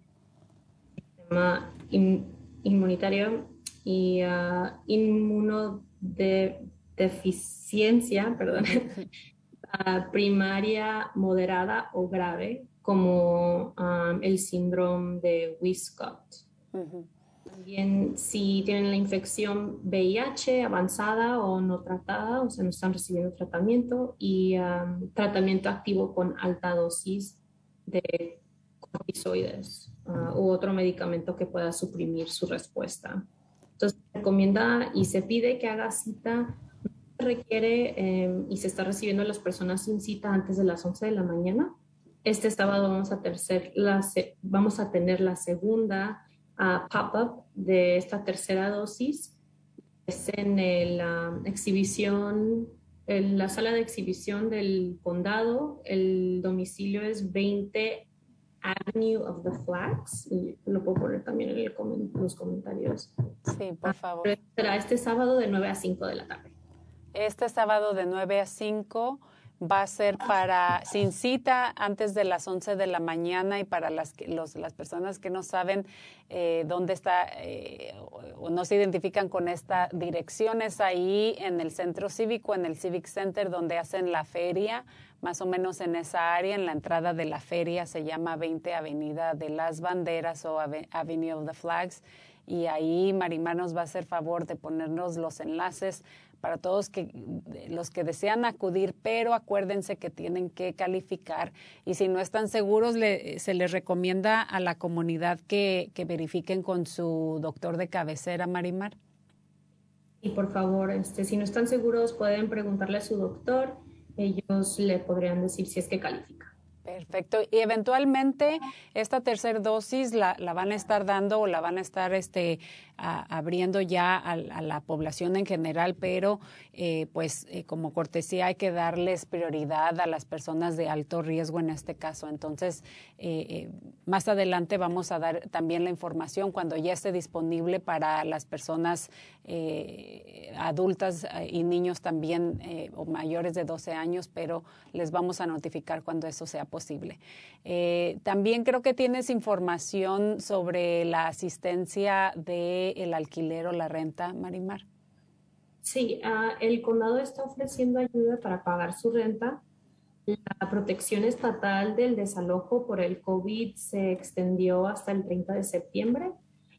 el sistema in, inmunitario y uh, inmunodeficiencia, perdón, uh, [LAUGHS] primaria moderada o grave como um, el síndrome de Wiskott. Uh -huh. También si tienen la infección VIH avanzada o no tratada, o sea, no están recibiendo tratamiento, y um, tratamiento activo con alta dosis de cortisoides uh, u otro medicamento que pueda suprimir su respuesta. Entonces, se recomienda y se pide que haga cita requiere eh, y se está recibiendo a las personas sin cita antes de las 11 de la mañana este sábado vamos a, tercer, la, vamos a tener la segunda uh, pop-up de esta tercera dosis. Es en la exhibición, en la sala de exhibición del condado. El domicilio es 20 Avenue of the Flags. Y lo puedo poner también en el, los comentarios. Sí, por favor. Será este sábado de 9 a 5 de la tarde. Este sábado de 9 a 5 va a ser para sin cita antes de las 11 de la mañana y para las, los, las personas que no saben eh, dónde está eh, o no se identifican con esta dirección es ahí en el centro cívico, en el Civic Center donde hacen la feria, más o menos en esa área, en la entrada de la feria se llama 20 Avenida de las Banderas o Avenue of the Flags y ahí Marimar nos va a hacer favor de ponernos los enlaces para todos que, los que desean acudir, pero acuérdense que tienen que calificar y si no están seguros, le, se les recomienda a la comunidad que, que verifiquen con su doctor de cabecera, Marimar. Y por favor, este, si no están seguros, pueden preguntarle a su doctor, ellos le podrían decir si es que califica. Perfecto. Y eventualmente esta tercera dosis la, la, van a estar dando o la van a estar este, abriendo ya a, a, la población en general, pero eh, pues eh, como cortesía hay que darles prioridad a las personas de alto riesgo en este caso. Entonces, eh, más adelante vamos a dar también la información cuando ya esté disponible para las personas adultas y niños también o mayores de 12 años, pero les vamos a notificar cuando eso sea posible. Eh, también creo que tienes información sobre la asistencia el alquiler o la renta, Marimar. Sí, uh, el condado está ofreciendo ayuda para pagar su renta. La protección estatal del desalojo por el COVID se extendió hasta el 30 de septiembre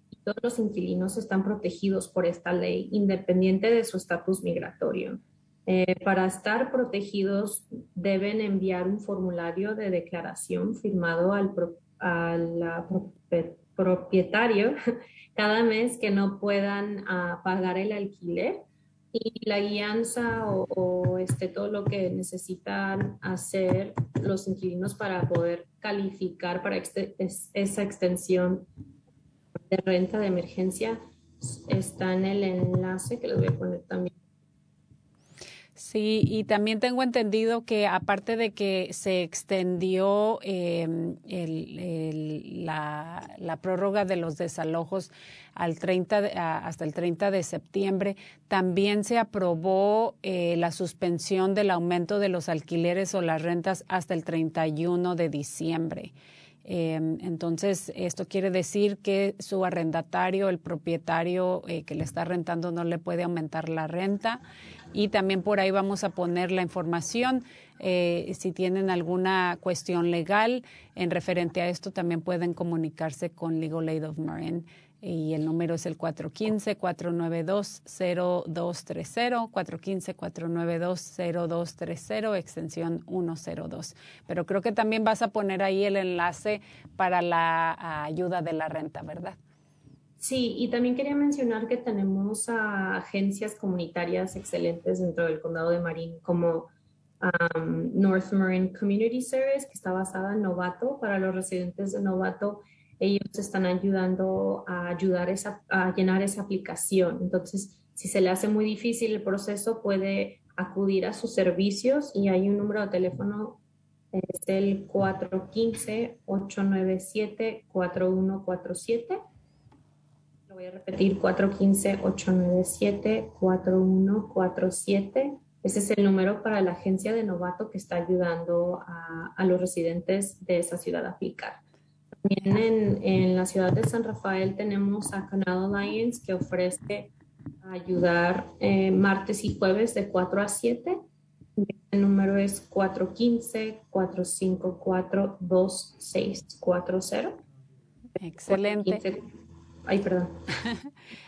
y todos los inquilinos están protegidos por esta ley, independiente de su estatus migratorio. Eh, para estar protegidos deben enviar un formulario de declaración firmado al, al propietario [LAUGHS] cada mes que no puedan uh, pagar el alquiler y la guianza o, o, este, todo lo que necesitan hacer los inquilinos para poder calificar para este, es, esa extensión de renta de emergencia está en el enlace que les voy a poner también Sí, y también tengo entendido que aparte de que se extendió eh, el, la, prórroga de los desalojos al 30 de, hasta el 30 de septiembre, también se aprobó eh, la suspensión del aumento de los alquileres o las rentas hasta el 31 de diciembre. Eh, entonces, esto quiere decir que su arrendatario, el propietario eh, que le está rentando, no le puede aumentar la renta y también por ahí vamos a poner la información. Eh, si tienen alguna cuestión legal en referente a esto, también pueden comunicarse con Legal Aid of Marin y el número es el 415-492-0230, 415-492-0230, extensión 102. Pero creo que también vas a poner ahí el enlace para la ayuda de la renta, ¿verdad? Sí, y también quería mencionar que tenemos agencias comunitarias excelentes dentro del condado de Marin, como North Marin Community Service, que está basada en Novato. Para los residentes de Novato, ellos están ayudando a ayudar a llenar esa aplicación. Entonces, si se le hace muy difícil el proceso, puede acudir a sus servicios y hay un número de teléfono, es el 415-897-4147 voy a repetir, 415-897-4147. Ese es el número para la agencia de novato que está ayudando a los residentes de esa ciudad a aplicar. También en, en, la ciudad de San Rafael tenemos a Canal Alliance que ofrece ayudar eh, martes y jueves de 4 a 7. El número es 415-454-2640. Excelente. 415 Ay, perdón.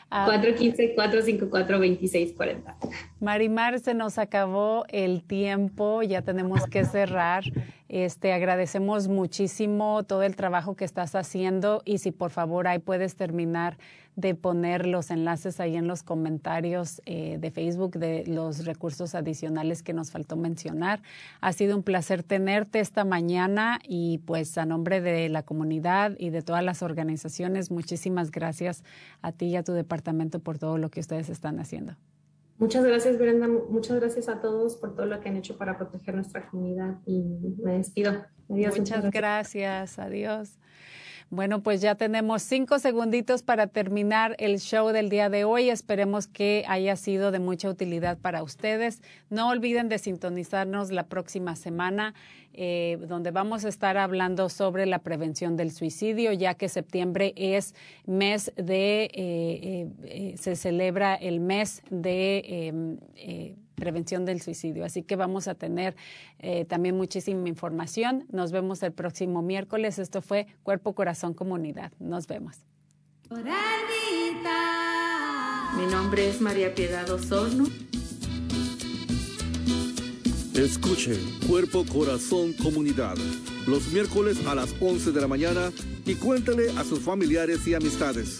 415-454-2640. [LAUGHS] Ah. Marimar, se nos acabó el tiempo, ya tenemos que cerrar. Este, agradecemos muchísimo todo el trabajo que estás haciendo y si por favor ahí puedes terminar de poner los enlaces ahí en los comentarios eh, de Facebook de los recursos adicionales que nos faltó mencionar. Ha sido un placer tenerte esta mañana y pues a nombre de la comunidad y de todas las organizaciones, muchísimas gracias a ti y a tu departamento por todo lo que ustedes están haciendo. Muchas gracias, Brenda. Muchas gracias a todos por todo lo que han hecho para proteger nuestra comunidad y me despido. Adiós. Muchas, muchas gracias. Adiós. Bueno, pues ya tenemos cinco segunditos para terminar el show del día de hoy. Esperemos que haya sido de mucha utilidad para ustedes. No olviden de sintonizarnos la próxima semana, eh, donde vamos a estar hablando sobre la prevención del suicidio, ya que septiembre es mes de, eh, eh, se celebra el mes de em, prevención del suicidio. Así que vamos a tener eh, también muchísima información. Nos vemos el próximo miércoles. Esto fue Cuerpo, Corazón, Comunidad. Nos vemos. Mi nombre es María Piedad Osorno. Escuche Cuerpo, Corazón, Comunidad los miércoles a las 11 de la mañana y cuéntale a sus familiares y amistades.